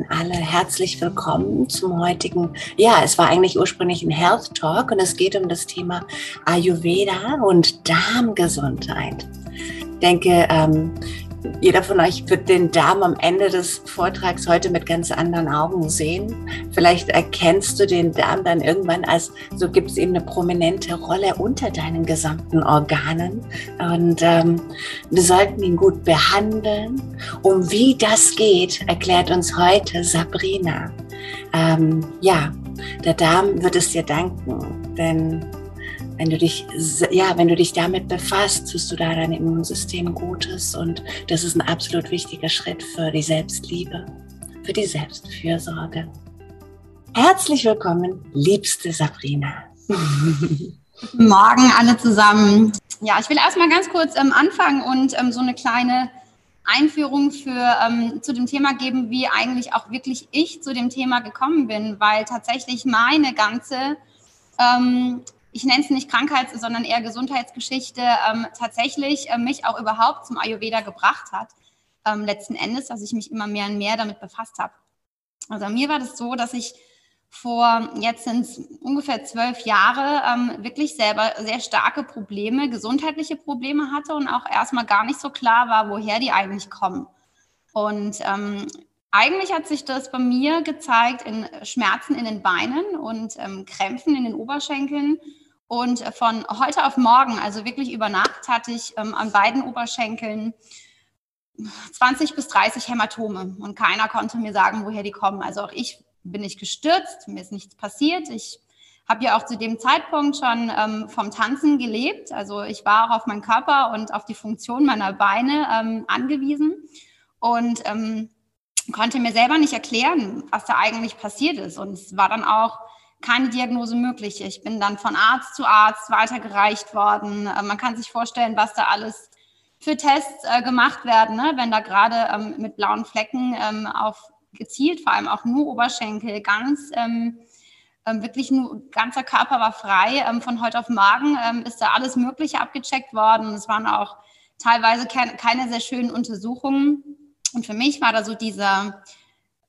an alle herzlich willkommen zum heutigen, ja, es war eigentlich ursprünglich ein Health Talk und es geht um das Thema Ayurveda und Darmgesundheit. Ich denke, ähm, jeder von euch wird den Darm am Ende des Vortrags heute mit ganz anderen Augen sehen. Vielleicht erkennst du den Darm dann irgendwann als, so gibt es eben eine prominente Rolle unter deinen gesamten Organen. Und ähm, wir sollten ihn gut behandeln. Um wie das geht, erklärt uns heute Sabrina. Ähm, ja, der Darm wird es dir danken, denn wenn du dich, ja, wenn du dich damit befasst, tust du da deinem Immunsystem Gutes und das ist ein absolut wichtiger Schritt für die Selbstliebe, für die Selbstfürsorge. Herzlich willkommen, liebste Sabrina. Morgen alle zusammen. Ja, ich will erstmal ganz kurz ähm, anfangen und ähm, so eine kleine Einführung für, ähm, zu dem Thema geben, wie eigentlich auch wirklich ich zu dem Thema gekommen bin, weil tatsächlich meine ganze ähm, ich nenne es nicht Krankheits-, sondern eher Gesundheitsgeschichte, ähm, tatsächlich äh, mich auch überhaupt zum Ayurveda gebracht hat. Ähm, letzten Endes, dass ich mich immer mehr und mehr damit befasst habe. Also mir war das so, dass ich vor jetzt sind es ungefähr zwölf Jahre ähm, wirklich selber sehr starke Probleme, gesundheitliche Probleme hatte und auch erstmal gar nicht so klar war, woher die eigentlich kommen. Und ähm, eigentlich hat sich das bei mir gezeigt in Schmerzen in den Beinen und ähm, Krämpfen in den Oberschenkeln und von heute auf morgen, also wirklich über Nacht, hatte ich ähm, an beiden Oberschenkeln 20 bis 30 Hämatome und keiner konnte mir sagen, woher die kommen. Also auch ich bin nicht gestürzt, mir ist nichts passiert. Ich habe ja auch zu dem Zeitpunkt schon ähm, vom Tanzen gelebt. Also ich war auch auf meinen Körper und auf die Funktion meiner Beine ähm, angewiesen und ähm, konnte mir selber nicht erklären, was da eigentlich passiert ist. Und es war dann auch keine Diagnose möglich. Ich bin dann von Arzt zu Arzt weitergereicht worden. Äh, man kann sich vorstellen, was da alles für Tests äh, gemacht werden, ne? wenn da gerade ähm, mit blauen Flecken ähm, auf gezielt, vor allem auch nur Oberschenkel, ganz ähm, ähm wirklich nur ganzer Körper war frei. Ähm, von heute auf morgen ähm, ist da alles Mögliche abgecheckt worden. Es waren auch teilweise keine, keine sehr schönen Untersuchungen. Und für mich war da so dieser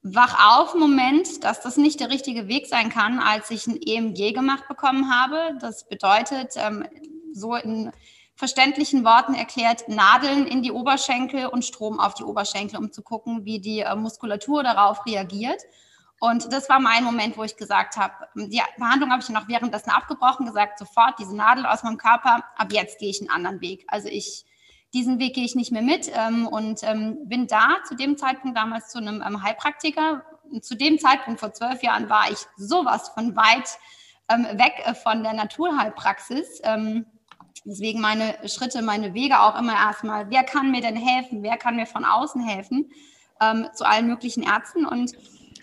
Wach-auf-Moment, dass das nicht der richtige Weg sein kann, als ich ein EMG gemacht bekommen habe. Das bedeutet, ähm, so in verständlichen Worten erklärt, Nadeln in die Oberschenkel und Strom auf die Oberschenkel, um zu gucken, wie die äh, Muskulatur darauf reagiert. Und das war mein Moment, wo ich gesagt habe, die Behandlung habe ich noch währenddessen abgebrochen, gesagt, sofort diese Nadel aus meinem Körper, ab jetzt gehe ich einen anderen Weg. Also ich diesen Weg gehe ich nicht mehr mit ähm, und ähm, bin da zu dem Zeitpunkt damals zu einem ähm, Heilpraktiker. Und zu dem Zeitpunkt vor zwölf Jahren war ich sowas von weit ähm, weg äh, von der Naturheilpraxis. Ähm, deswegen meine Schritte, meine Wege auch immer erstmal, wer kann mir denn helfen? Wer kann mir von außen helfen? Ähm, zu allen möglichen Ärzten und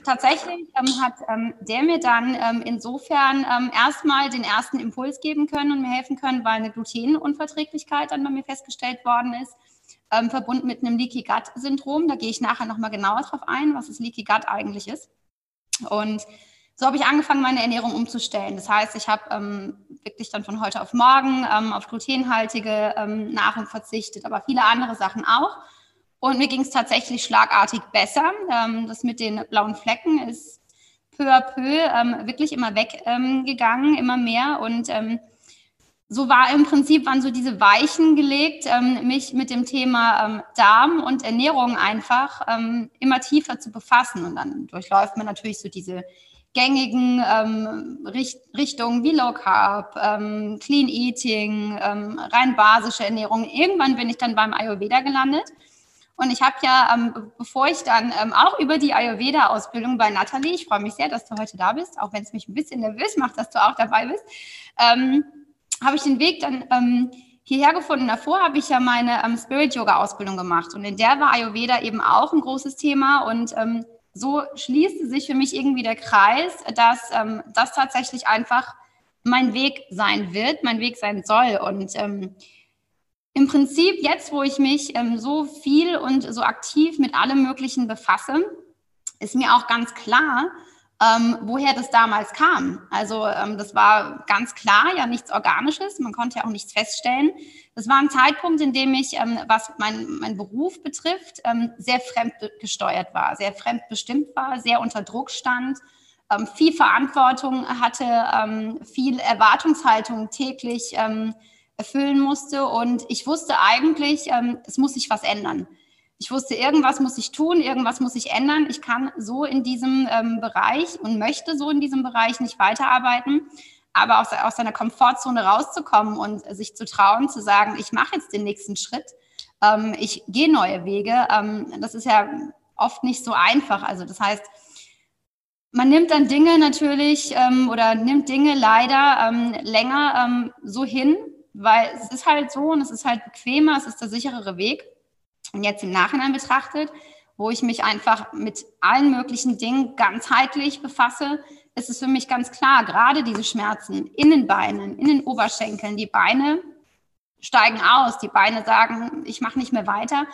tatsächlich ähm, hat ähm, der mir dann ähm, insofern ähm, erstmal den ersten Impuls geben können und mir helfen können, weil eine Glutenunverträglichkeit dann bei mir festgestellt worden ist, ähm, verbunden mit einem Leaky Gut Syndrom. Da gehe ich nachher nochmal genauer drauf ein, was das Leaky Gut eigentlich ist. Und so habe ich angefangen, meine Ernährung umzustellen. Das heißt, ich habe ähm, wirklich dann von heute auf morgen auf glutenhaltige Nahrung verzichtet, aber viele andere Sachen auch und mir ging es tatsächlich schlagartig besser. Ähm, das mit den blauen Flecken ist peu à peu ähm, wirklich immer weggegangen, immer mehr. Und ähm, so war im Prinzip, waren so diese Weichen gelegt, mich mit dem Thema Darm und Ernährung einfach immer tiefer zu befassen. Und dann durchläuft man natürlich so diese gängigen Richt Richtungen wie Low Carb, Clean Eating, rein basische Ernährung. Irgendwann bin ich dann beim Ayurveda gelandet und ich habe ja, ähm, bevor ich dann ähm, auch über die Ayurveda-Ausbildung bei Nathalie, ich freue mich sehr, dass du heute da bist, auch wenn es mich ein bisschen nervös macht, dass du auch dabei bist, ähm, habe ich den Weg dann ähm, hierher gefunden. Davor habe ich ja meine ähm, Spirit-Yoga-Ausbildung gemacht. Und in der war Ayurveda eben auch ein großes Thema. Und ähm, so schließte sich für mich irgendwie der Kreis, dass das tatsächlich einfach mein Weg sein wird, mein Weg sein soll. Und im Prinzip jetzt, wo ich mich ähm, so viel und so aktiv mit allem Möglichen befasse, ist mir auch ganz klar, ähm, woher das damals kam. Also ähm, das war ganz klar ja nichts Organisches, man konnte ja auch nichts feststellen. Das war ein Zeitpunkt, in dem ich, ähm, was mein, mein Beruf betrifft, ähm, sehr fremdgesteuert war, sehr fremdbestimmt war, sehr unter Druck stand, ähm, viel Verantwortung hatte, ähm, viel Erwartungshaltung täglich erfüllen musste und ich wusste eigentlich, es muss sich was ändern. Ich wusste, irgendwas muss ich tun, irgendwas muss ich ändern. Ich kann so in diesem ähm, Bereich und möchte so in diesem Bereich nicht weiterarbeiten. Aber aus, aus seiner Komfortzone rauszukommen und sich zu trauen, zu sagen, ich mache jetzt den nächsten Schritt, ähm, ich gehe neue Wege, ähm, das ist ja oft nicht so einfach. Also das heißt, man nimmt dann Dinge natürlich ähm, oder nimmt Dinge leider ähm, länger ähm, so hin, weil es ist halt so und es ist halt bequemer, es ist der sicherere Weg. Und jetzt im Nachhinein betrachtet, wo ich mich einfach mit allen möglichen Dingen ganzheitlich befasse, ist es für mich ganz klar, gerade diese Schmerzen in den Beinen, in den Oberschenkeln, die Beine steigen aus, die Beine sagen, ich mache nicht mehr weiter.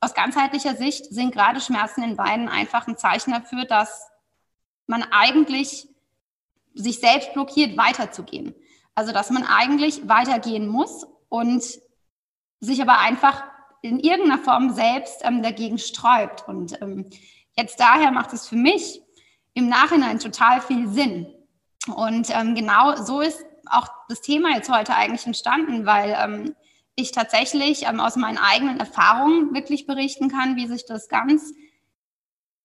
Aus ganzheitlicher Sicht sind gerade Schmerzen in den Beinen einfach ein Zeichen dafür, dass man eigentlich sich selbst blockiert, weiterzugehen. Also dass man eigentlich weitergehen muss und sich aber einfach in irgendeiner Form selbst ähm, dagegen sträubt. Und ähm, jetzt daher macht es für mich im Nachhinein total viel Sinn. Und ähm, genau so ist auch das Thema jetzt heute eigentlich entstanden, weil ähm, ich tatsächlich ähm, aus meinen eigenen Erfahrungen wirklich berichten kann, wie sich das ganz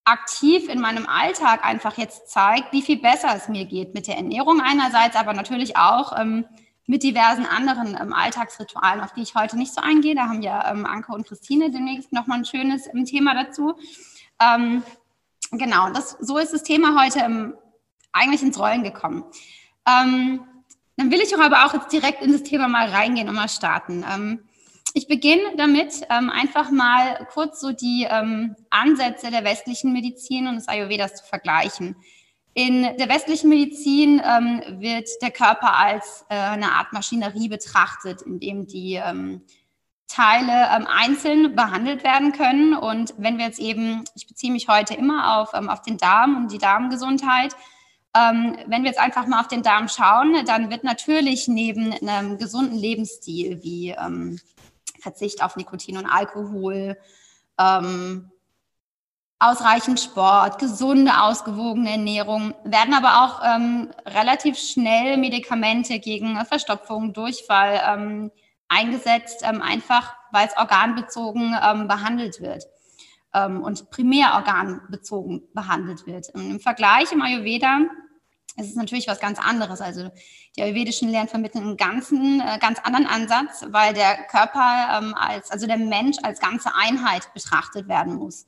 aktiv in meinem Alltag einfach jetzt zeigt, wie viel besser es mir geht mit der Ernährung einerseits, aber natürlich auch ähm, mit diversen anderen ähm, Alltagsritualen, auf die ich heute nicht so eingehe. Da haben ja ähm, Anke und Christine demnächst nochmal ein schönes ähm, Thema dazu. Ähm, genau, das, so ist das Thema heute ähm, eigentlich ins Rollen gekommen. Dann will ich aber auch jetzt direkt in das Thema mal reingehen und mal starten. Ich beginne damit, einfach mal kurz so die Ansätze der westlichen Medizin und des Ayurvedas zu vergleichen. In der westlichen Medizin ähm, wird der Körper als äh, eine Art Maschinerie betrachtet, in dem die ähm, Teile ähm, einzeln behandelt werden können. Und wenn wir jetzt eben, ich beziehe mich heute immer auf, ähm, auf den Darm und die Darmgesundheit, ähm, wenn wir jetzt einfach mal auf den Darm schauen, dann wird natürlich neben einem gesunden Lebensstil wie ähm, Verzicht auf Nikotin und Alkohol, ausreichend Sport, gesunde, ausgewogene Ernährung, werden aber auch ähm, relativ schnell Medikamente gegen Verstopfung, Durchfall ähm, eingesetzt, ähm, einfach weil es organbezogen ähm, behandelt wird ähm, und primär organbezogen behandelt wird. Im Vergleich im Ayurveda ist es natürlich was ganz anderes. Also die ayurvedischen Lehren vermitteln einen ganzen, äh, ganz anderen Ansatz, weil der Körper ähm, als, also der Mensch als ganze Einheit betrachtet werden muss.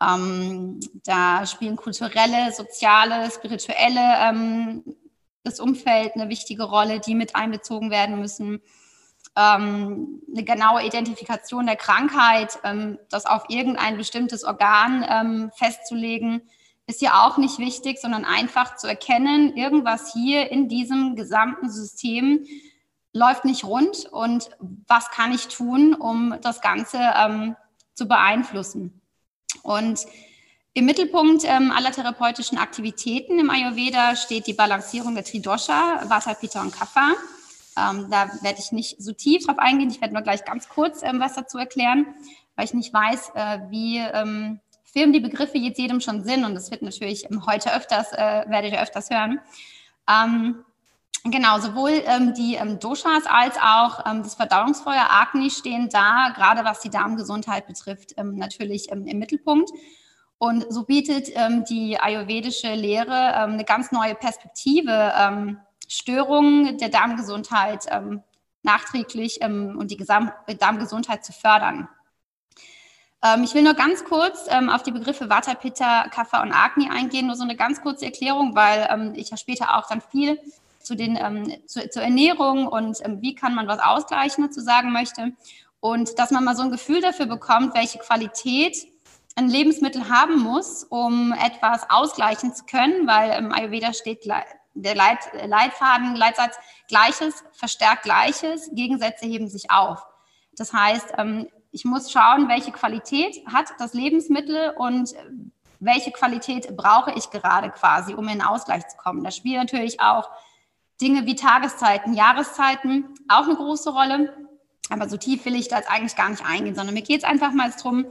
Ähm, da spielen kulturelle, soziale, spirituelle ähm, das Umfeld eine wichtige Rolle, die mit einbezogen werden müssen. Ähm, eine genaue Identifikation der Krankheit, ähm, das auf irgendein bestimmtes Organ ähm, festzulegen, ist ja auch nicht wichtig, sondern einfach zu erkennen, irgendwas hier in diesem gesamten System läuft nicht rund und was kann ich tun, um das Ganze ähm, zu beeinflussen. Und im Mittelpunkt ähm, aller therapeutischen Aktivitäten im Ayurveda steht die Balancierung der Tridosha, Vata, Pitta und Kapha. Ähm, da werde ich nicht so tief drauf eingehen. Ich werde nur gleich ganz kurz ähm, was dazu erklären, weil ich nicht weiß, äh, wie firm die Begriffe jetzt jedem schon sind. Und das wird natürlich heute öfters, äh, werdet ihr öfters hören. Ähm, Genau, sowohl ähm, die ähm, Doshas als auch ähm, das Verdauungsfeuer Agni stehen da, gerade was die Darmgesundheit betrifft, ähm, natürlich ähm, im Mittelpunkt. Und so bietet ähm, die ayurvedische Lehre eine ganz neue Perspektive, Störungen der Darmgesundheit nachträglich und die Gesam Darmgesundheit zu fördern. Ich will nur ganz kurz auf die Begriffe Vata, Pitta, Kapha und Agni eingehen, nur so eine ganz kurze Erklärung, weil ich ja später auch dann viel zu den, ähm, zu, zur Ernährung und ähm, wie kann man was ausgleichen dazu sagen möchte. Und dass man mal so ein Gefühl dafür bekommt, welche Qualität ein Lebensmittel haben muss, um etwas ausgleichen zu können, weil im Ayurveda steht der Leit, Leitfaden, Leitsatz Gleiches verstärkt Gleiches, Gegensätze heben sich auf. Das heißt, ähm, ich muss schauen, welche Qualität hat das Lebensmittel und welche Qualität brauche ich gerade quasi, um in Ausgleich zu kommen. Da spielen natürlich auch Dinge wie Tageszeiten, Jahreszeiten auch eine große Rolle. Aber so tief will ich da jetzt eigentlich gar nicht eingehen, sondern mir geht es einfach mal darum,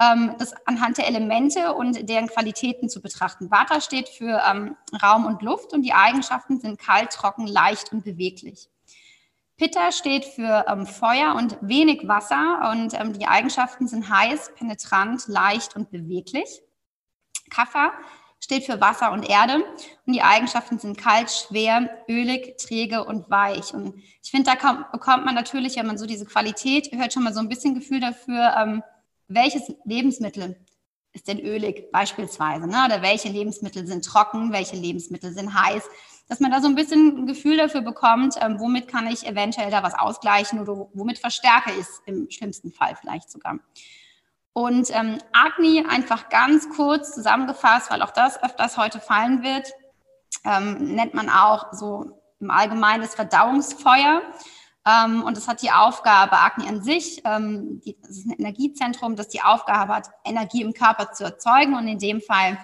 ähm, das anhand der Elemente und deren Qualitäten zu betrachten. Vata steht für ähm, Raum und Luft und die Eigenschaften sind kalt, trocken, leicht und beweglich. Pitta steht für ähm, Feuer und wenig Wasser und ähm, die Eigenschaften sind heiß, penetrant, leicht und beweglich. Kapha steht für Wasser und Erde und die Eigenschaften sind kalt, schwer, ölig, träge und weich. Und ich finde, da kommt, bekommt man natürlich, wenn man so diese Qualität hört, schon mal so ein bisschen Gefühl dafür, ähm, welches Lebensmittel ist denn ölig beispielsweise, ne? oder welche Lebensmittel sind trocken, welche Lebensmittel sind heiß dass man da so ein bisschen ein Gefühl dafür bekommt, ähm, womit kann ich eventuell da was ausgleichen oder womit verstärke ich es im schlimmsten Fall vielleicht sogar. Und ähm, Agni einfach ganz kurz zusammengefasst, weil auch das öfters heute fallen wird, ähm, nennt man auch so im Allgemeinen das Verdauungsfeuer. Ähm, und es hat die Aufgabe, Agni an sich, ähm, die, das ist ein Energiezentrum, das die Aufgabe hat, Energie im Körper zu erzeugen und in dem Fall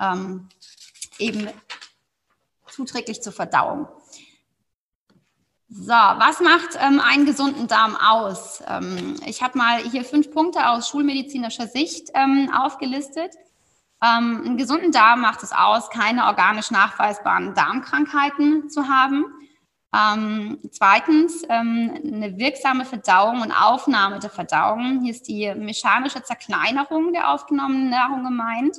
ähm, eben zuträglich zur Verdauung. So, was macht ähm, einen gesunden Darm aus? Ähm, ich habe mal hier fünf Punkte aus schulmedizinischer Sicht ähm, aufgelistet. Ähm, einen gesunden Darm macht es aus, keine organisch nachweisbaren Darmkrankheiten zu haben. Ähm, zweitens, ähm, eine wirksame Verdauung und Aufnahme der Verdauung. Hier ist die mechanische Zerkleinerung der aufgenommenen Nahrung gemeint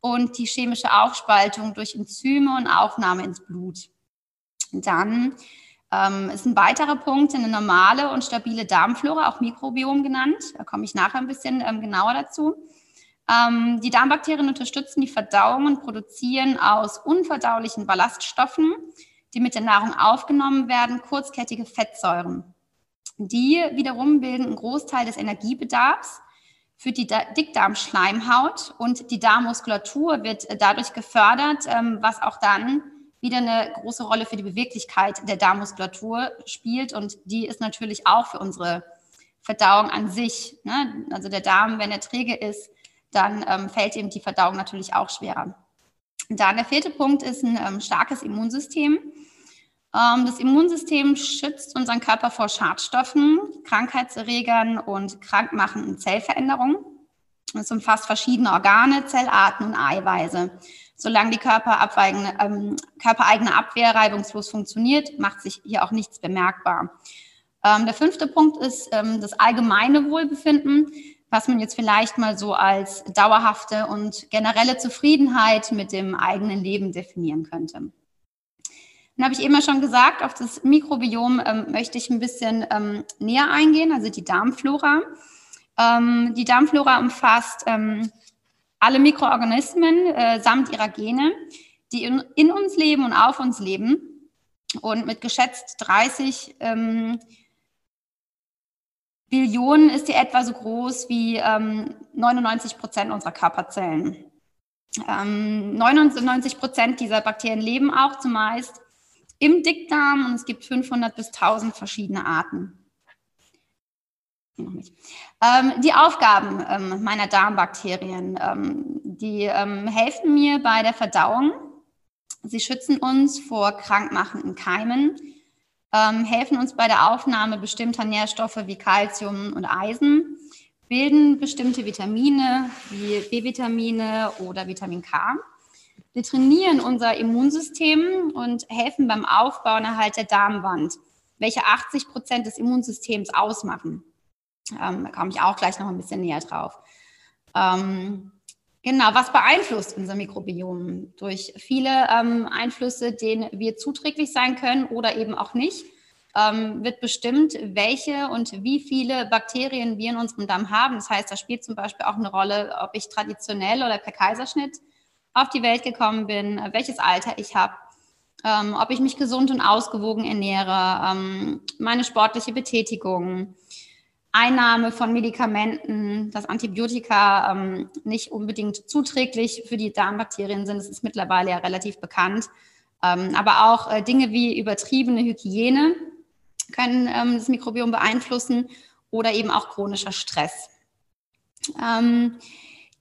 und die chemische Aufspaltung durch Enzyme und Aufnahme ins Blut. Dann ähm, ist ein weiterer Punkt eine normale und stabile Darmflora, auch Mikrobiom genannt. Da komme ich nachher ein bisschen ähm, genauer dazu. Ähm, die Darmbakterien unterstützen die Verdauung und produzieren aus unverdaulichen Ballaststoffen, die mit der Nahrung aufgenommen werden, kurzkettige Fettsäuren. Die wiederum bilden einen Großteil des Energiebedarfs für die Dickdarmschleimhaut und die Darmmuskulatur wird äh, dadurch gefördert, ähm, was auch dann wieder eine große Rolle für die Beweglichkeit der Darmmuskulatur spielt und die ist natürlich auch für unsere Verdauung an sich. Ne? Also der Darm, wenn er träge ist, dann ähm, fällt eben die Verdauung natürlich auch schwerer. Dann der vierte Punkt ist ein ähm, starkes Immunsystem. Ähm, das Immunsystem schützt unseren Körper vor Schadstoffen, Krankheitserregern und krankmachenden Zellveränderungen. Es umfasst verschiedene Organe, Zellarten und Eiweiße. Solange die ähm, körpereigene Abwehr reibungslos funktioniert, macht sich hier auch nichts bemerkbar. Ähm, der fünfte Punkt ist ähm, das allgemeine Wohlbefinden, was man jetzt vielleicht mal so als dauerhafte und generelle Zufriedenheit mit dem eigenen Leben definieren könnte. Dann habe ich eben schon gesagt, auf das Mikrobiom ähm, möchte ich ein bisschen ähm, näher eingehen, also die Darmflora. Ähm, die Darmflora umfasst ähm, alle Mikroorganismen äh, samt ihrer Gene, die in, in, uns leben und auf uns leben. Und mit geschätzt 30 ähm, Billionen ist die etwa so groß wie 99 ähm, Prozent unserer Körperzellen. 99 Prozent dieser Bakterien leben auch zumeist im Dickdarm und es gibt 500 bis 1000 verschiedene Arten. Ähm, die Aufgaben ähm, meiner Darmbakterien, ähm, die ähm, helfen mir bei der Verdauung. Sie schützen uns vor krankmachenden Keimen, ähm, helfen uns bei der Aufnahme bestimmter Nährstoffe wie Kalzium und Eisen, bilden bestimmte Vitamine wie B-Vitamine oder Vitamin K wir trainieren unser Immunsystem und helfen beim Aufbau und Erhalt der Darmwand, welche 80 Prozent des Immunsystems ausmachen. Ähm, da komme ich auch gleich noch ein bisschen näher drauf. Ähm, genau, was beeinflusst unser Mikrobiom? Durch viele ähm, Einflüsse, denen wir zuträglich sein können oder eben auch nicht, ähm, wird bestimmt, welche und wie viele Bakterien wir in unserem Darm haben. Das heißt, da spielt zum Beispiel auch eine Rolle, ob ich traditionell oder per Kaiserschnitt auf die Welt gekommen bin, äh, welches Alter ich habe, ähm, ob ich mich gesund und ausgewogen ernähre, ähm, meine sportliche Betätigung, Einnahme von Medikamenten, dass Antibiotika ähm, nicht unbedingt zuträglich für die Darmbakterien sind. Das ist mittlerweile ja relativ bekannt. Ähm, aber auch äh, Dinge wie übertriebene Hygiene können ähm, das Mikrobiom beeinflussen oder eben auch chronischer Stress.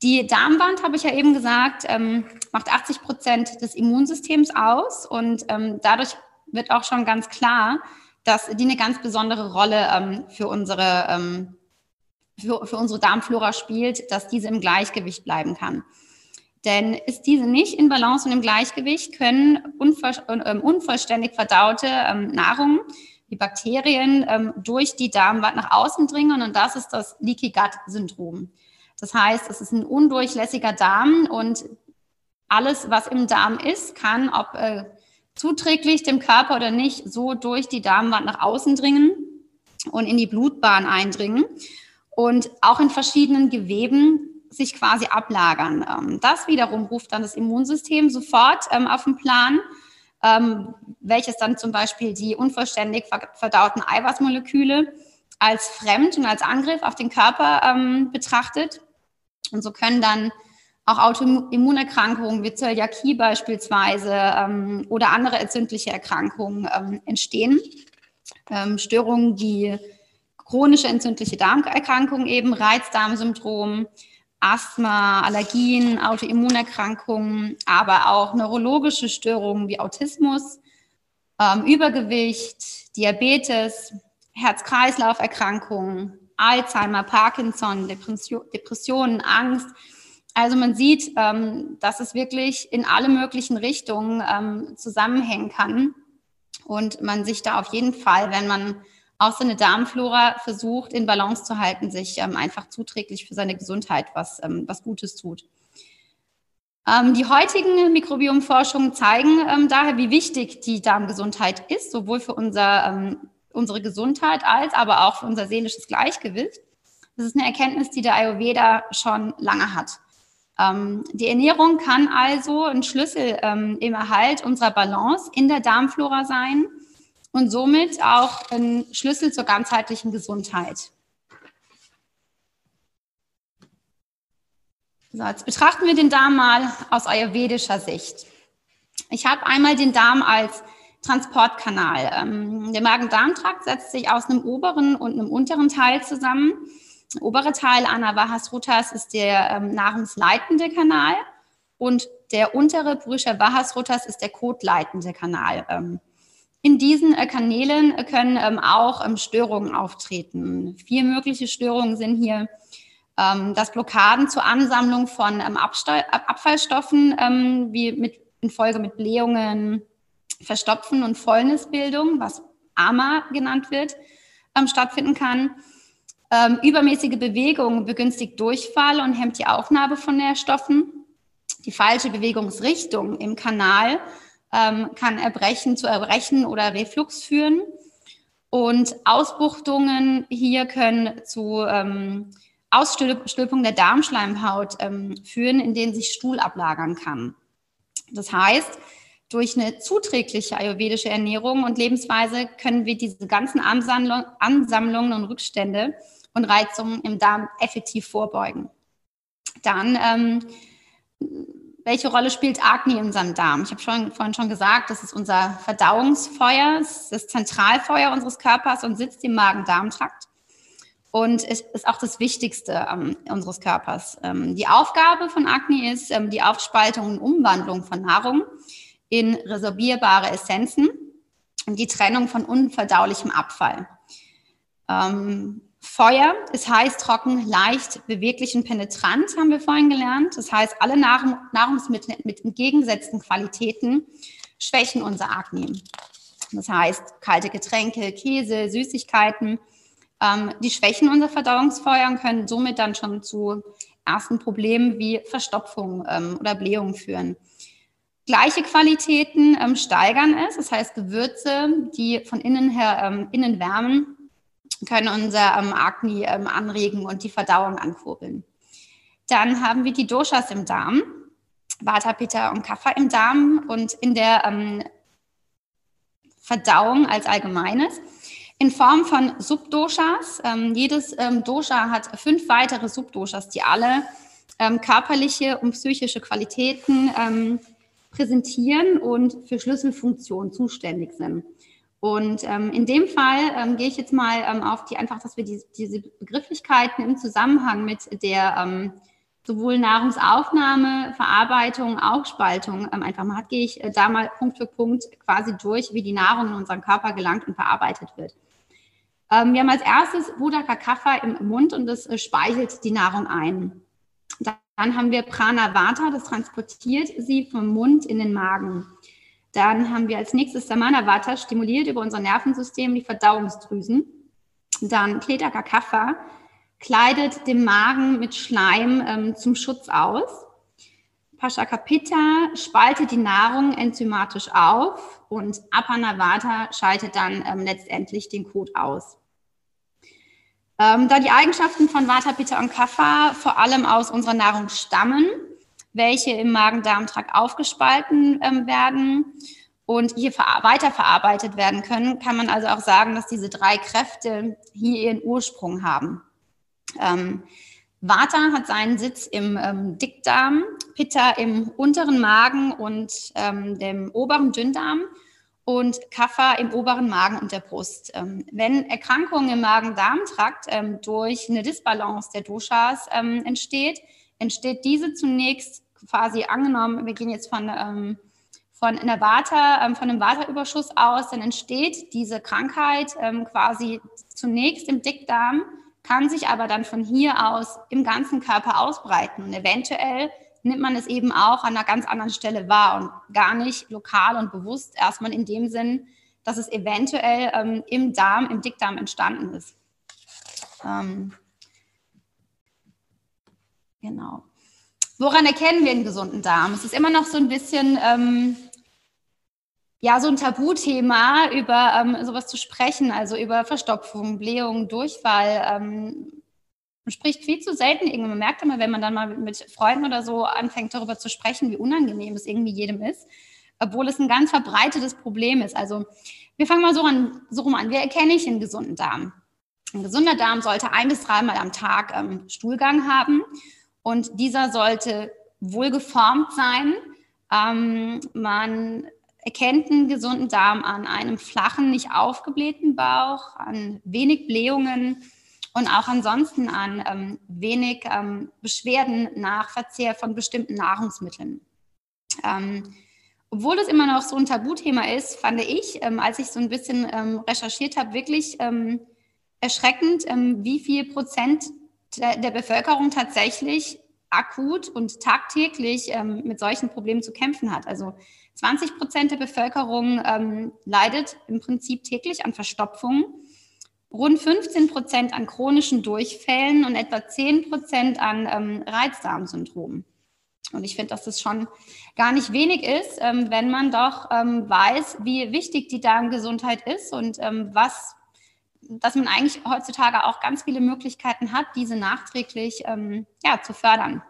Ähm, Die Darmwand, habe ich ja eben gesagt, ähm, macht 80 Prozent des Immunsystems aus und ähm, dadurch wird auch schon ganz klar, dass die eine ganz besondere Rolle ähm, für, unsere, ähm, für, für unsere Darmflora spielt, dass diese im Gleichgewicht bleiben kann. Denn ist diese nicht in Balance und im Gleichgewicht, können unvoll, äh, unvollständig verdaute ähm, Nahrung wie Bakterien ähm, durch die Darmwand nach außen dringen und das ist das Leaky Gut Syndrom. Das heißt, es ist ein undurchlässiger Darm und alles, was im Darm ist, kann, ob äh, zuträglich dem Körper oder nicht, so durch die Darmwand nach außen dringen und in die Blutbahn eindringen und auch in verschiedenen Geweben sich quasi ablagern. Ähm, das wiederum ruft dann das Immunsystem sofort ähm, auf den Plan, ähm, welches dann zum Beispiel die unvollständig verdauten Eiweißmoleküle als fremd und als Angriff auf den Körper betrachtet und so können dann auch Autoimmunerkrankungen wie Zöliakie beispielsweise ähm, oder andere entzündliche Erkrankungen ähm, entstehen. Ähm, Störungen, die chronische entzündliche Darmerkrankungen eben, Reizdarmsyndrom, Asthma, Allergien, Autoimmunerkrankungen, aber auch neurologische Störungen wie Autismus, ähm, Übergewicht, Diabetes, Herz-Kreislauf-Erkrankungen, Alzheimer, Parkinson, Depression, Depressionen, Angst. Also man sieht, ähm, dass es wirklich in alle möglichen Richtungen ähm, zusammenhängen kann und man sich da auf jeden Fall, wenn man auch seine Darmflora versucht in Balance zu halten, sich ähm, einfach zuträglich für seine Gesundheit was, ähm, was Gutes tut. Ähm, die heutigen Mikrobiomforschungen zeigen ähm, daher, wie wichtig die Darmgesundheit ist, sowohl für unser unsere Gesundheit als aber auch für unser seelisches Gleichgewicht. Das ist eine Erkenntnis, die der Ayurveda schon lange hat. Ähm, die Ernährung kann also ein Schlüssel ähm, im Erhalt unserer Balance in der Darmflora sein und somit auch ein Schlüssel zur ganzheitlichen Gesundheit. So, jetzt betrachten wir den Darm mal aus ayurvedischer Sicht. Ich habe einmal den Darm als Transportkanal. Ähm, der Magen-Darm-Trakt setzt sich aus einem oberen und einem unteren Teil zusammen. Der obere Teil Anavahasrutas ist der ähm, nahrungsleitende Kanal und der untere Purusha Vahasrutas ist der kotleitende Kanal. Ähm, in diesen äh, Kanälen können ähm, auch ähm, Störungen auftreten. Vier mögliche Störungen sind hier ähm, das Blockaden zur Ansammlung von Abfallstoffen, wie mit, in Folge mit Blähungen, Verstopfen und Fäulnisbildung, was AMA genannt wird, ähm, stattfinden kann. Ähm, übermäßige Bewegung begünstigt Durchfall und hemmt die Aufnahme von Nährstoffen. Die falsche Bewegungsrichtung im Kanal ähm, kann Erbrechen zu Erbrechen oder Reflux führen. Und Ausbuchtungen hier können zu ähm, Ausstülpung der Darmschleimhaut ähm, führen, in denen sich Stuhl ablagern kann. Das heißt, durch eine zuträgliche ayurvedische Ernährung und Lebensweise können wir diese ganzen Ansammlungen und Rückstände und Reizungen im Darm effektiv vorbeugen. Dann, ähm, welche Rolle spielt Agni in unserem Darm? Ich habe schon, vorhin schon gesagt, das ist unser Verdauungsfeuer, das Zentralfeuer unseres Körpers und sitzt im Magen-Darm-Trakt. Und ist auch das Wichtigste ähm, unseres Körpers. Ähm, die Aufgabe von Agni ist ähm, die Aufspaltung und Umwandlung von Nahrung in resorbierbare Essenzen und die Trennung von unverdaulichem Abfall. Ähm, Feuer ist heiß, trocken, leicht, beweglich und penetrant, haben wir vorhin gelernt. Das heißt, alle Nahrung, Nahrungsmittel mit entgegengesetzten Qualitäten schwächen unser Agni. Das heißt, kalte Getränke, Käse, Süßigkeiten, ähm, die schwächen unser Verdauungsfeuer und können somit dann schon zu ersten Problemen wie Verstopfung ähm, oder Blähung führen. Gleiche Qualitäten ähm, steigern es, das heißt Gewürze, die von innen her ähm, innen wärmen, können unser ähm, Agni ähm, anregen und die Verdauung ankurbeln. Dann haben wir die Doshas im Darm, Vata, Pitta und Kapha im Darm und in der ähm, Verdauung als Allgemeines in Form von Subdoshas. Ähm, jedes Dosha hat fünf weitere Subdoshas, die alle körperliche und psychische Qualitäten präsentieren und für Schlüsselfunktionen zuständig sind. Und ähm, in dem Fall ähm, gehe ich jetzt mal ähm, auf die einfach, dass wir die, diese Begrifflichkeiten im Zusammenhang mit der ähm, sowohl Nahrungsaufnahme, Verarbeitung, auch Spaltung ähm, einfach macht, gehe ich äh, da mal Punkt für Punkt quasi durch, wie die Nahrung in unseren Körper gelangt und verarbeitet wird. Ähm, wir haben als erstes Budaka Kapha im Mund und das äh, speichert die Nahrung ein. Dann haben wir Prana Vata, das transportiert sie vom Mund in den Magen. Dann haben wir als nächstes Samana Vata, stimuliert über unser Nervensystem die Verdauungsdrüsen. Dann Kletaka Kapha, kleidet den Magen mit Schleim ähm, zum Schutz aus. Pashakapita spaltet die Nahrung enzymatisch auf und Apanavata schaltet dann ähm, letztendlich den Kot aus. Ähm, da die Eigenschaften von Vata, Pitta und Kapha vor allem aus unserer Nahrung stammen, welche im Magen-Darm-Trakt aufgespalten ähm, werden und hier weiterverarbeitet werden können, kann man also auch sagen, dass diese drei Kräfte hier ihren Ursprung haben. Ähm, Vata hat seinen Sitz im ähm, Dickdarm, Pitta im unteren Magen und ähm, dem oberen Dünndarm und Kapha im oberen Magen und der Brust. Ähm, wenn Erkrankungen im Magen-Darm-Trakt ähm, durch eine Disbalance der Doshas ähm, entsteht, entsteht diese zunächst quasi angenommen, wir gehen jetzt von, von einer Vata, von einem Vata-Überschuss aus, dann entsteht diese Krankheit quasi zunächst im Dickdarm, kann sich aber dann von hier aus im ganzen Körper ausbreiten und eventuell nimmt man es eben auch an einer ganz anderen Stelle wahr und gar nicht lokal und bewusst erstmal in dem Sinn, dass es eventuell ähm, im Darm, im Dickdarm entstanden ist. Ähm, genau. Woran erkennen wir einen gesunden Darm? Es ist immer noch so ein bisschen, ähm, ja, so ein Tabuthema, über ähm, sowas zu sprechen, also über Verstopfung, Blähung, Durchfall. Man spricht viel zu selten irgendwie. Man merkt immer, wenn man dann mal mit Freunden oder so anfängt, darüber zu sprechen, wie unangenehm es irgendwie jedem ist, obwohl es ein ganz verbreitetes Problem ist. Also wir fangen mal so, an, so rum an. Wie erkenne ich einen gesunden Darm? Ein gesunder Darm sollte ein bis dreimal am Tag ähm, Stuhlgang haben und dieser sollte wohlgeformt sein. Ähm, man erkennt einen gesunden Darm an einem flachen, nicht aufgeblähten Bauch, an wenig Blähungen, und auch ansonsten an ähm, wenig ähm, Beschwerden nach Verzehr von bestimmten Nahrungsmitteln. Ähm, obwohl das immer noch so ein Tabuthema ist, fand ich, ähm, als ich so ein bisschen ähm, recherchiert habe, wirklich ähm, erschreckend, wie viel Prozent der, der, Bevölkerung tatsächlich akut und tagtäglich mit solchen Problemen zu kämpfen hat. Also 20 Prozent der Bevölkerung leidet im Prinzip täglich an Verstopfungen rund 15 Prozent an chronischen Durchfällen und etwa 10 Prozent an ähm, Reizdarmsyndrom. Und ich finde, dass das schon gar nicht wenig ist, ähm, wenn man doch ähm, weiß, wie wichtig die Darmgesundheit ist und ähm, was, dass man eigentlich heutzutage auch ganz viele Möglichkeiten hat, diese nachträglich ähm, ja, zu fördern.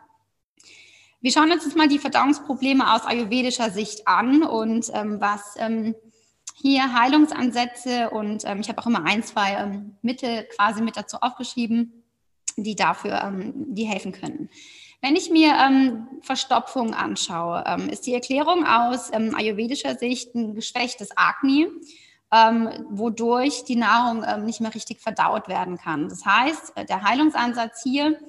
Wir schauen uns jetzt mal die Verdauungsprobleme aus ayurvedischer Sicht an und ähm, was hier Heilungsansätze und ähm, ich habe auch immer ein, zwei ähm, Mittel quasi mit dazu aufgeschrieben, die dafür, ähm, die helfen können. Wenn ich mir ähm, Verstopfung anschaue, ähm, ist die Erklärung aus ähm, ayurvedischer Sicht ein geschwächtes Agni, wodurch die Nahrung nicht mehr richtig verdaut werden kann. Das heißt, äh, der Heilungsansatz hier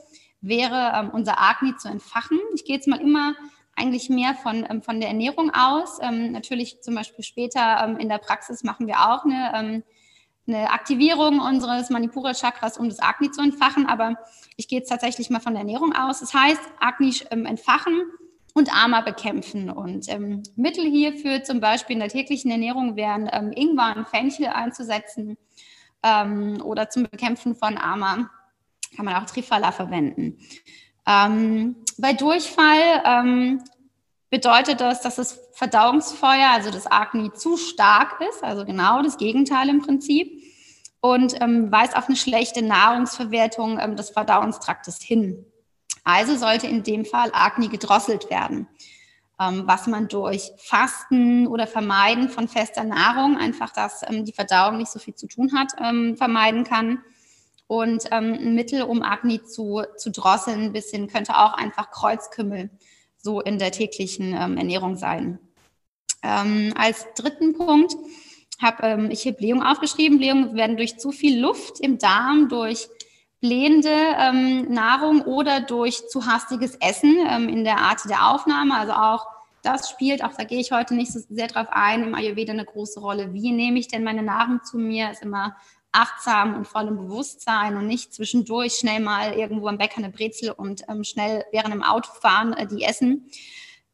wäre, unser Agni zu entfachen. Ich gehe jetzt mal immer eigentlich mehr von, ähm, von der Ernährung aus. Ähm, natürlich zum Beispiel später ähm, in der Praxis machen wir auch eine, ähm, eine Aktivierung unseres Manipura-Chakras, um das Agni zu entfachen. Aber ich gehe jetzt tatsächlich mal von der Ernährung aus. Das heißt, Agni ähm, entfachen und Ama bekämpfen. Und ähm, Mittel hierfür zum Beispiel in der täglichen Ernährung wären Ingwer und Fenchel einzusetzen oder zum Bekämpfen von Ama kann man auch Trifala verwenden. Ähm, bei Durchfall ähm, bedeutet das, dass das Verdauungsfeuer, also das Agni, zu stark ist, also genau das Gegenteil im Prinzip, und ähm, weist auf eine schlechte Nahrungsverwertung ähm, des Verdauungstraktes hin. Also sollte in dem Fall Agni gedrosselt werden, ähm, was man durch Fasten oder Vermeiden von fester Nahrung, einfach dass ähm, die Verdauung nicht so viel zu tun hat, ähm, vermeiden kann. Und ähm, ein Mittel, um Agni zu, zu drosseln, ein bisschen, könnte auch einfach Kreuzkümmel so in der täglichen ähm, Ernährung sein. Ähm, als dritten Punkt habe ähm, ich hier Blähungen aufgeschrieben. Blähungen werden durch zu viel Luft im Darm, durch blähende ähm, Nahrung oder durch zu hastiges Essen ähm, in der Art der Aufnahme. Also auch das spielt, auch da gehe ich heute nicht so sehr drauf ein, im Ayurveda eine große Rolle. Wie nehme ich denn meine Nahrung zu mir? Ist immer achtsam und vollem Bewusstsein und nicht zwischendurch schnell mal irgendwo am Bäcker eine Brezel und ähm, schnell während dem Autofahren äh, die essen.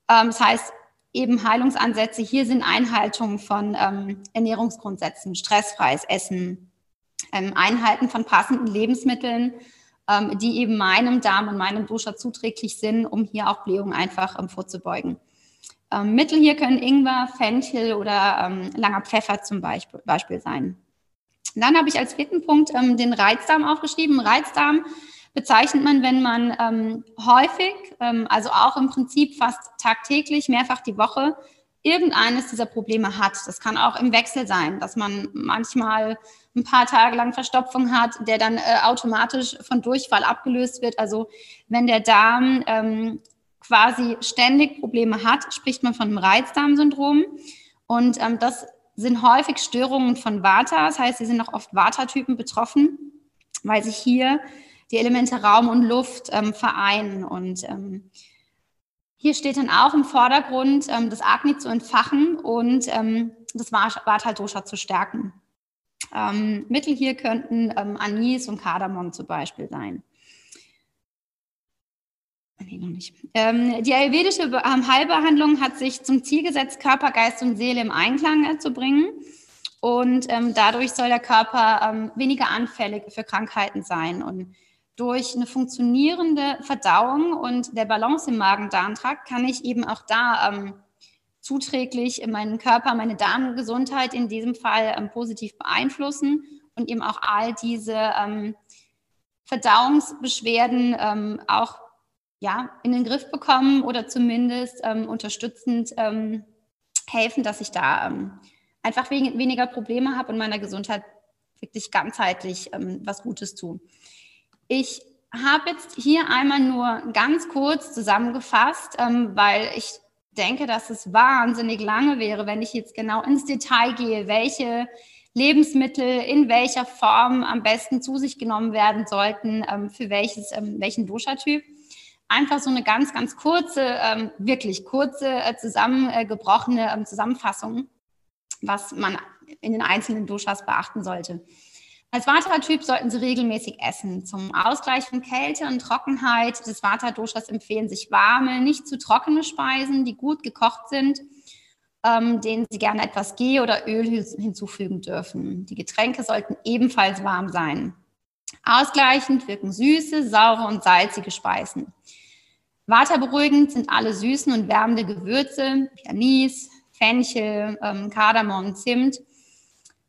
Ähm, das heißt, eben Heilungsansätze hier sind Einhaltung von ähm, Ernährungsgrundsätzen, stressfreies Essen, ähm, Einhalten von passenden Lebensmitteln, ähm, die eben meinem Darm und meinem Dosha zuträglich sind, um hier auch Blähungen einfach ähm, vorzubeugen. Mittel hier können Ingwer, Fenchel oder langer Pfeffer zum Beispiel, Beispiel sein. Dann habe ich als vierten Punkt ähm, den Reizdarm aufgeschrieben. Reizdarm bezeichnet man, wenn man ähm, häufig, ähm, also auch im Prinzip fast tagtäglich, mehrfach die Woche, irgendeines dieser Probleme hat. Das kann auch im Wechsel sein, dass man manchmal ein paar Tage lang Verstopfung hat, der dann äh, automatisch von Durchfall abgelöst wird. Also wenn der Darm ähm, quasi ständig Probleme hat, spricht man von einem Reizdarmsyndrom. Und ähm, das sind häufig Störungen von Vata. Das heißt, sie sind auch oft Vata-Typen betroffen, weil sich hier die Elemente Raum und Luft ähm, vereinen. Und ähm, hier steht dann auch im Vordergrund, ähm, das Agni zu entfachen und ähm, das Vata-Dosha zu stärken. Ähm, Mittel hier könnten ähm, Anis und Kardamom zum Beispiel sein. Nee, noch nicht. Ähm, die ayurvedische ähm, Heilbehandlung hat sich zum Ziel gesetzt, Körper, Geist und Seele im Einklang äh, zu bringen. Und ähm, dadurch soll der Körper ähm, weniger anfällig für Krankheiten sein. Und durch eine funktionierende Verdauung und der Balance im Magen-Darm-Trakt kann ich eben auch da ähm, zuträglich meinen Körper, meine Darmgesundheit in diesem Fall ähm, positiv beeinflussen und eben auch all diese Verdauungsbeschwerden auch ja, in den Griff bekommen oder zumindest ähm, unterstützend ähm, helfen, dass ich da ähm, einfach wegen, weniger Probleme habe und meiner Gesundheit wirklich ganzheitlich ähm, was Gutes tue. Ich habe jetzt hier einmal nur ganz kurz zusammengefasst, ähm, weil ich denke, dass es wahnsinnig lange wäre, wenn ich jetzt genau ins Detail gehe, welche Lebensmittel in welcher Form am besten zu sich genommen werden sollten, ähm, für welches, welchen Dosha-Typ einfach so eine ganz, ganz kurze, ähm, wirklich kurze, äh, zusammengebrochene ähm, Zusammenfassung, was man in den einzelnen Doshas beachten sollte. Als Vata-Typ sollten Sie regelmäßig essen. Zum Ausgleich von Kälte und Trockenheit des Vata-Doshas empfehlen sich warme, nicht zu trockene Speisen, die gut gekocht sind, ähm, denen Sie gerne etwas Ghee oder Öl hinzufügen dürfen. Die Getränke sollten ebenfalls warm sein. Ausgleichend wirken süße, saure und salzige Speisen. Waterberuhigend sind alle süßen und wärmende Gewürze, Anis, Fenchel, ähm, Kardamom, Zimt.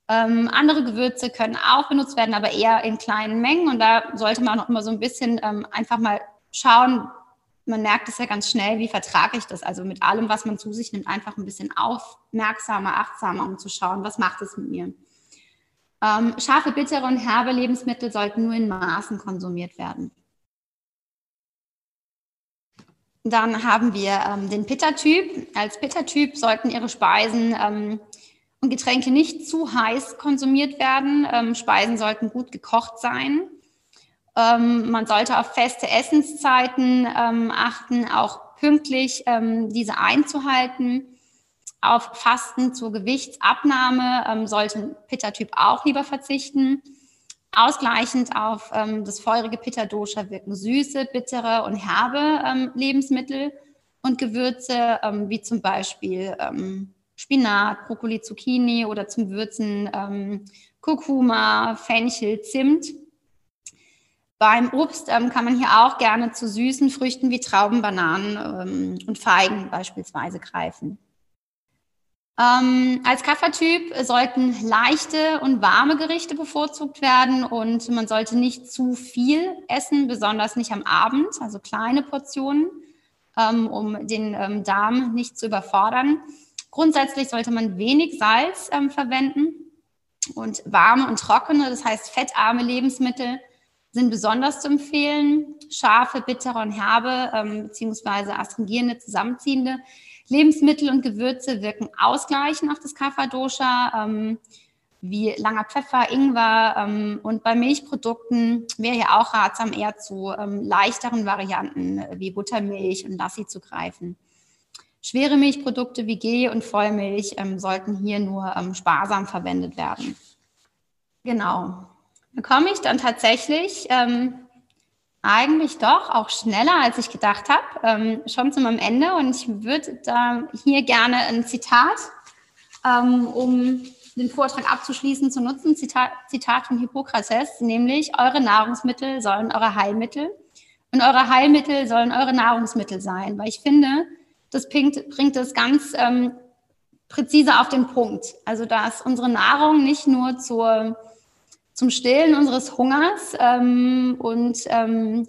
Ähm, andere Gewürze können auch benutzt werden, aber eher in kleinen Mengen. Und da sollte man auch immer so ein bisschen ähm, einfach mal schauen. Man merkt es ja ganz schnell, wie vertrage ich das? Also mit allem, was man zu sich nimmt, einfach ein bisschen aufmerksamer, achtsamer, um zu schauen, was macht es mit mir. Ähm, scharfe, bittere und herbe Lebensmittel sollten nur in Maßen konsumiert werden. Dann haben wir ähm, den Pitta-Typ. Als Pitta-Typ sollten Ihre Speisen ähm, und Getränke nicht zu heiß konsumiert werden. Ähm, Speisen sollten gut gekocht sein. Ähm, man sollte auf feste Essenszeiten ähm, achten, auch pünktlich ähm, diese einzuhalten. Auf Fasten zur Gewichtsabnahme sollte Pitta-Typ auch lieber verzichten. Ausgleichend auf ähm, das feurige Pitta-Dosha wirken süße, bittere und herbe ähm, Lebensmittel und Gewürze, ähm, wie zum Beispiel ähm, Spinat, Brokkoli, Zucchini oder zum Würzen ähm, Kurkuma, Fenchel, Zimt. Beim Obst ähm, kann man hier auch gerne zu süßen Früchten wie Trauben, Bananen und Feigen beispielsweise greifen. Ähm, als Kaffertyp sollten leichte und warme Gerichte bevorzugt werden und man sollte nicht zu viel essen, besonders nicht am Abend, also kleine Portionen, ähm, um den ähm, Darm nicht zu überfordern. Grundsätzlich sollte man wenig Salz ähm, verwenden und warme und trockene, das heißt fettarme Lebensmittel sind besonders zu empfehlen. Scharfe, bittere und herbe ähm, beziehungsweise astringierende, zusammenziehende Lebensmittel und Gewürze wirken ausgleichend auf das Kapha-Dosha. Ähm, wie langer Pfeffer, Ingwer ähm, und bei Milchprodukten wäre ja auch ratsam, eher zu ähm, leichteren Varianten wie Buttermilch und Lassi zu greifen. Schwere Milchprodukte wie Ghee und Vollmilch ähm, sollten hier nur ähm, sparsam verwendet werden. Genau. Da komme ich dann tatsächlich ähm, eigentlich doch auch schneller, als ich gedacht habe, ähm, schon zu meinem Ende. Und ich würde da hier gerne ein Zitat, ähm, um den Vortrag abzuschließen, zu nutzen. Zitat, Zitat von Hippokrates, nämlich eure Nahrungsmittel sollen eure Heilmittel und eure Heilmittel sollen eure Nahrungsmittel sein. Weil ich finde, das bringt, bringt das ganz ähm, präzise auf den Punkt. Also dass unsere Nahrung nicht nur zur zum Stillen unseres Hungers ähm, und ähm,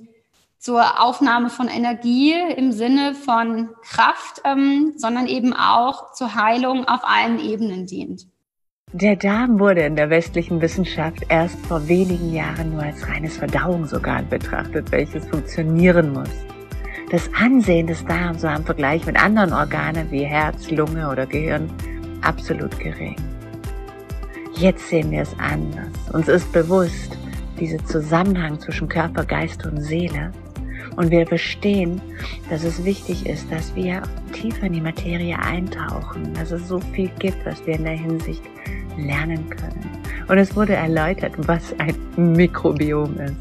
zur Aufnahme von Energie im Sinne von Kraft, ähm, sondern eben auch zur Heilung auf allen Ebenen dient. Der Darm wurde in der westlichen Wissenschaft erst vor wenigen Jahren nur als reines Verdauungsorgan betrachtet, welches funktionieren muss. Das Ansehen des Darms war im Vergleich mit anderen Organen wie Herz, Lunge oder Gehirn absolut gering. Jetzt sehen wir es anders. Uns ist bewusst, dieser Zusammenhang zwischen Körper, Geist und Seele. Und wir verstehen, dass es wichtig ist, dass wir tiefer in die Materie eintauchen, dass es so viel gibt, was wir in der Hinsicht lernen können. Und es wurde erläutert, was ein Mikrobiom ist.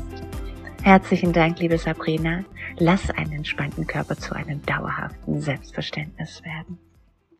Herzlichen Dank, liebe Sabrina. Lass einen entspannten Körper zu einem dauerhaften Selbstverständnis werden.